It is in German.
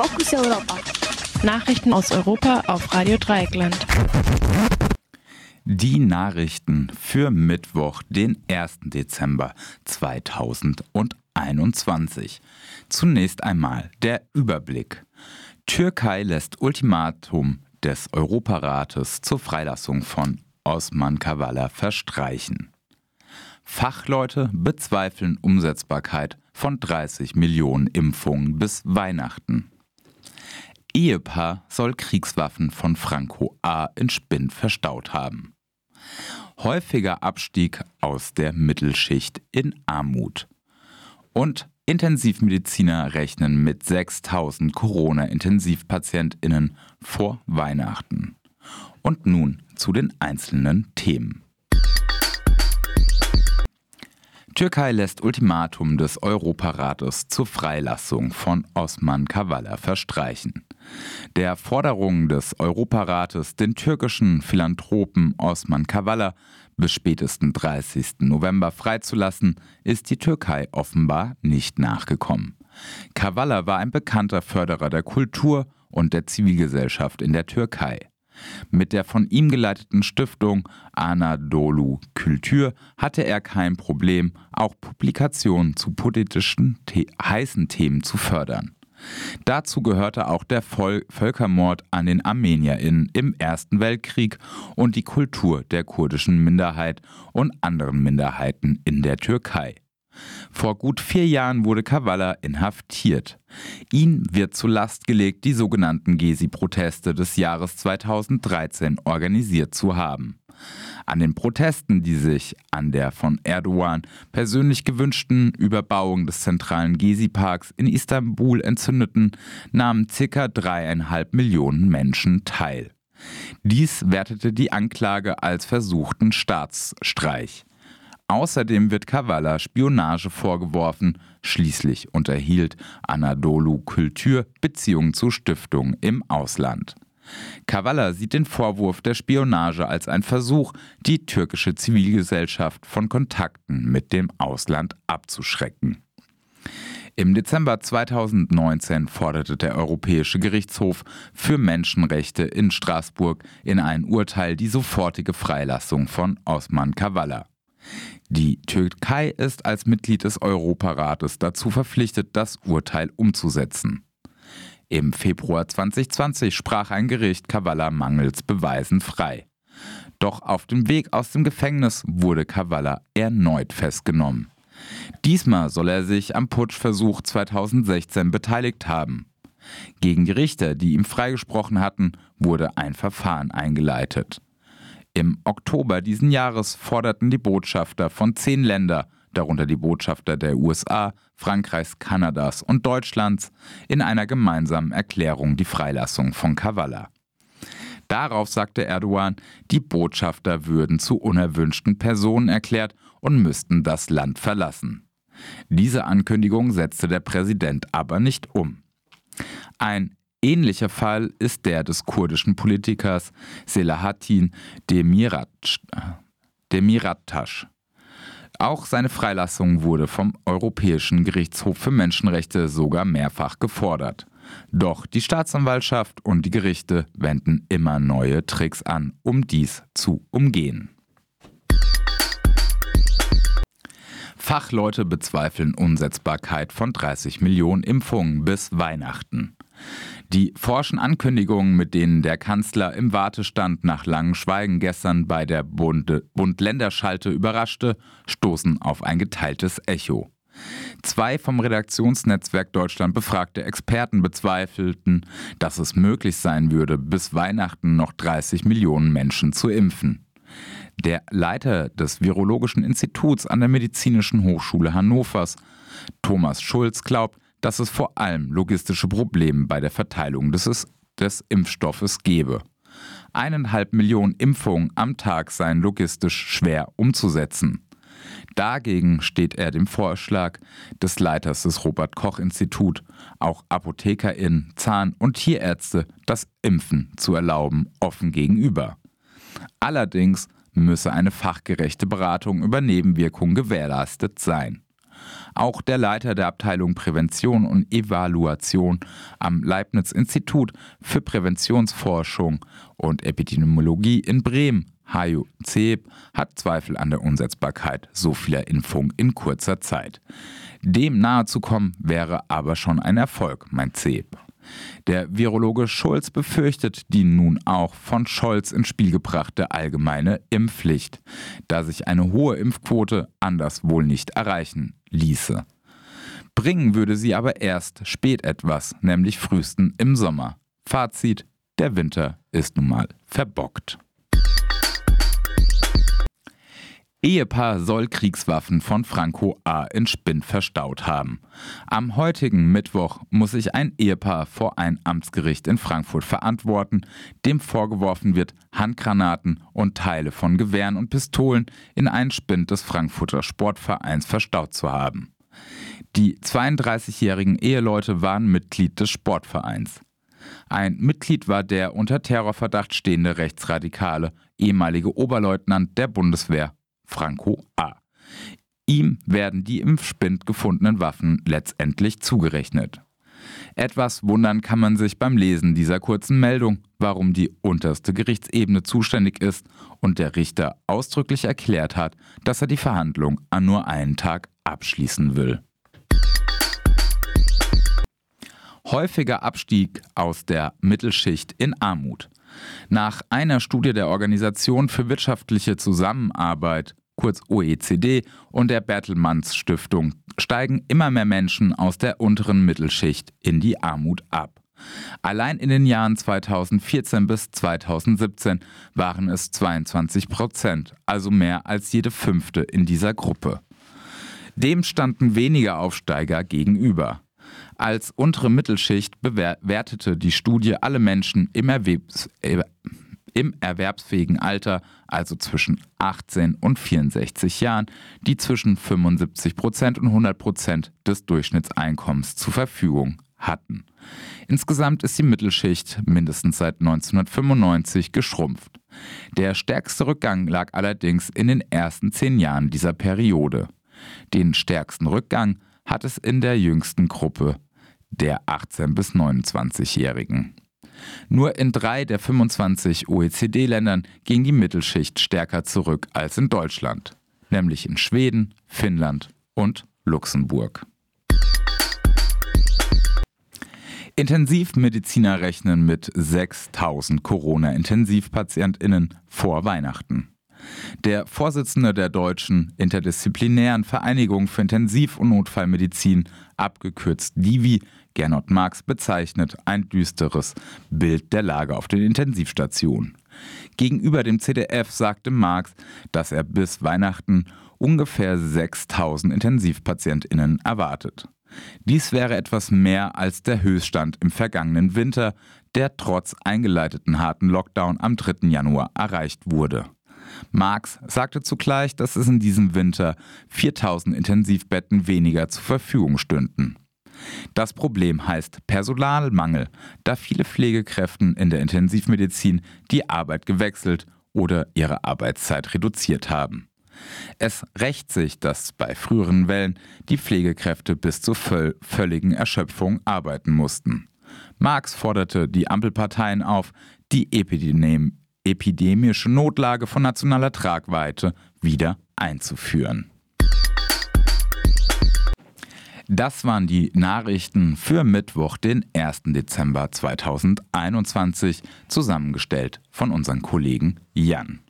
Fokus Europa. Nachrichten aus Europa auf Radio Dreieckland. Die Nachrichten für Mittwoch, den 1. Dezember 2021. Zunächst einmal der Überblick. Türkei lässt Ultimatum des Europarates zur Freilassung von Osman Kavala verstreichen. Fachleute bezweifeln Umsetzbarkeit von 30 Millionen Impfungen bis Weihnachten. Ehepaar soll Kriegswaffen von Franco A. in Spind verstaut haben. Häufiger Abstieg aus der Mittelschicht in Armut. Und Intensivmediziner rechnen mit 6000 Corona-Intensivpatientinnen vor Weihnachten. Und nun zu den einzelnen Themen. Türkei lässt Ultimatum des Europarates zur Freilassung von Osman Kavala verstreichen. Der Forderung des Europarates, den türkischen Philanthropen Osman Kavala bis spätestens 30. November freizulassen, ist die Türkei offenbar nicht nachgekommen. Kavala war ein bekannter Förderer der Kultur und der Zivilgesellschaft in der Türkei. Mit der von ihm geleiteten Stiftung Anadolu Kultur hatte er kein Problem, auch Publikationen zu politischen The heißen Themen zu fördern. Dazu gehörte auch der Vol Völkermord an den ArmenierInnen im Ersten Weltkrieg und die Kultur der kurdischen Minderheit und anderen Minderheiten in der Türkei. Vor gut vier Jahren wurde Kavala inhaftiert. Ihn wird zu Last gelegt, die sogenannten Gezi-Proteste des Jahres 2013 organisiert zu haben. An den Protesten, die sich an der von Erdogan persönlich gewünschten Überbauung des zentralen Gezi-Parks in Istanbul entzündeten, nahmen ca. dreieinhalb Millionen Menschen teil. Dies wertete die Anklage als versuchten Staatsstreich. Außerdem wird Kavala Spionage vorgeworfen. Schließlich unterhielt Anadolu Kultur Beziehungen zu Stiftungen im Ausland. Kavala sieht den Vorwurf der Spionage als ein Versuch, die türkische Zivilgesellschaft von Kontakten mit dem Ausland abzuschrecken. Im Dezember 2019 forderte der Europäische Gerichtshof für Menschenrechte in Straßburg in ein Urteil die sofortige Freilassung von Osman Kavala. Die Türkei ist als Mitglied des Europarates dazu verpflichtet, das Urteil umzusetzen. Im Februar 2020 sprach ein Gericht Kavala mangels Beweisen frei. Doch auf dem Weg aus dem Gefängnis wurde Kavala erneut festgenommen. Diesmal soll er sich am Putschversuch 2016 beteiligt haben. Gegen die Richter, die ihm freigesprochen hatten, wurde ein Verfahren eingeleitet. Im Oktober diesen Jahres forderten die Botschafter von zehn Ländern, darunter die Botschafter der USA, Frankreichs, Kanadas und Deutschlands, in einer gemeinsamen Erklärung die Freilassung von Kavala. Darauf sagte Erdogan, die Botschafter würden zu unerwünschten Personen erklärt und müssten das Land verlassen. Diese Ankündigung setzte der Präsident aber nicht um. Ein Ähnlicher Fall ist der des kurdischen Politikers Selahattin Demirtaş. Auch seine Freilassung wurde vom Europäischen Gerichtshof für Menschenrechte sogar mehrfach gefordert. Doch die Staatsanwaltschaft und die Gerichte wenden immer neue Tricks an, um dies zu umgehen. Fachleute bezweifeln Umsetzbarkeit von 30 Millionen Impfungen bis Weihnachten. Die forschen Ankündigungen, mit denen der Kanzler im Wartestand nach langem Schweigen gestern bei der Bund-Länder-Schalte überraschte, stoßen auf ein geteiltes Echo. Zwei vom Redaktionsnetzwerk Deutschland befragte Experten bezweifelten, dass es möglich sein würde, bis Weihnachten noch 30 Millionen Menschen zu impfen. Der Leiter des Virologischen Instituts an der Medizinischen Hochschule Hannovers, Thomas Schulz, glaubt, dass es vor allem logistische Probleme bei der Verteilung des, des Impfstoffes gebe. Eineinhalb Millionen Impfungen am Tag seien logistisch schwer umzusetzen. Dagegen steht er dem Vorschlag des Leiters des Robert Koch Institut, auch ApothekerInnen, Zahn- und Tierärzte das Impfen zu erlauben, offen gegenüber. Allerdings müsse eine fachgerechte Beratung über Nebenwirkungen gewährleistet sein. Auch der Leiter der Abteilung Prävention und Evaluation am Leibniz-Institut für Präventionsforschung und Epidemiologie in Bremen, Hajo Zeb, hat Zweifel an der Umsetzbarkeit so vieler Impfungen in kurzer Zeit. Dem nahe zu kommen wäre aber schon ein Erfolg, meint Zeb. Der Virologe Schulz befürchtet die nun auch von Scholz ins Spiel gebrachte allgemeine Impfpflicht, da sich eine hohe Impfquote anders wohl nicht erreichen ließe. Bringen würde sie aber erst spät etwas, nämlich frühesten im Sommer. Fazit, der Winter ist nun mal verbockt. Ehepaar soll Kriegswaffen von Franco A. in Spinn verstaut haben. Am heutigen Mittwoch muss sich ein Ehepaar vor ein Amtsgericht in Frankfurt verantworten, dem vorgeworfen wird, Handgranaten und Teile von Gewehren und Pistolen in einen Spind des Frankfurter Sportvereins verstaut zu haben. Die 32-jährigen Eheleute waren Mitglied des Sportvereins. Ein Mitglied war der unter Terrorverdacht stehende Rechtsradikale, ehemalige Oberleutnant der Bundeswehr Franco A. Ihm werden die im Spind gefundenen Waffen letztendlich zugerechnet. Etwas wundern kann man sich beim Lesen dieser kurzen Meldung, warum die unterste Gerichtsebene zuständig ist und der Richter ausdrücklich erklärt hat, dass er die Verhandlung an nur einen Tag abschließen will. Häufiger Abstieg aus der Mittelschicht in Armut. Nach einer Studie der Organisation für wirtschaftliche Zusammenarbeit, kurz OECD, und der Bertelmanns Stiftung steigen immer mehr Menschen aus der unteren Mittelschicht in die Armut ab. Allein in den Jahren 2014 bis 2017 waren es 22 Prozent, also mehr als jede fünfte in dieser Gruppe. Dem standen weniger Aufsteiger gegenüber. Als untere Mittelschicht bewertete die Studie alle Menschen im, Erwerbs äh, im erwerbsfähigen Alter, also zwischen 18 und 64 Jahren, die zwischen 75 Prozent und 100 Prozent des Durchschnittseinkommens zur Verfügung hatten. Insgesamt ist die Mittelschicht mindestens seit 1995 geschrumpft. Der stärkste Rückgang lag allerdings in den ersten zehn Jahren dieser Periode. Den stärksten Rückgang hat es in der jüngsten Gruppe der 18- bis 29-Jährigen. Nur in drei der 25 OECD-Ländern ging die Mittelschicht stärker zurück als in Deutschland, nämlich in Schweden, Finnland und Luxemburg. Intensivmediziner rechnen mit 6000 Corona-Intensivpatientinnen vor Weihnachten. Der Vorsitzende der Deutschen Interdisziplinären Vereinigung für Intensiv- und Notfallmedizin, abgekürzt DIVI, Gernot Marx, bezeichnet ein düsteres Bild der Lage auf den Intensivstationen. Gegenüber dem CDF sagte Marx, dass er bis Weihnachten ungefähr 6000 Intensivpatientinnen erwartet. Dies wäre etwas mehr als der Höchststand im vergangenen Winter, der trotz eingeleiteten harten Lockdown am 3. Januar erreicht wurde. Marx sagte zugleich, dass es in diesem Winter 4000 Intensivbetten weniger zur Verfügung stünden. Das Problem heißt Personalmangel, da viele Pflegekräften in der Intensivmedizin die Arbeit gewechselt oder ihre Arbeitszeit reduziert haben. Es rächt sich, dass bei früheren Wellen die Pflegekräfte bis zur völligen Erschöpfung arbeiten mussten. Marx forderte die Ampelparteien auf, die Epidemie epidemische Notlage von nationaler Tragweite wieder einzuführen. Das waren die Nachrichten für Mittwoch, den 1. Dezember 2021, zusammengestellt von unserem Kollegen Jan.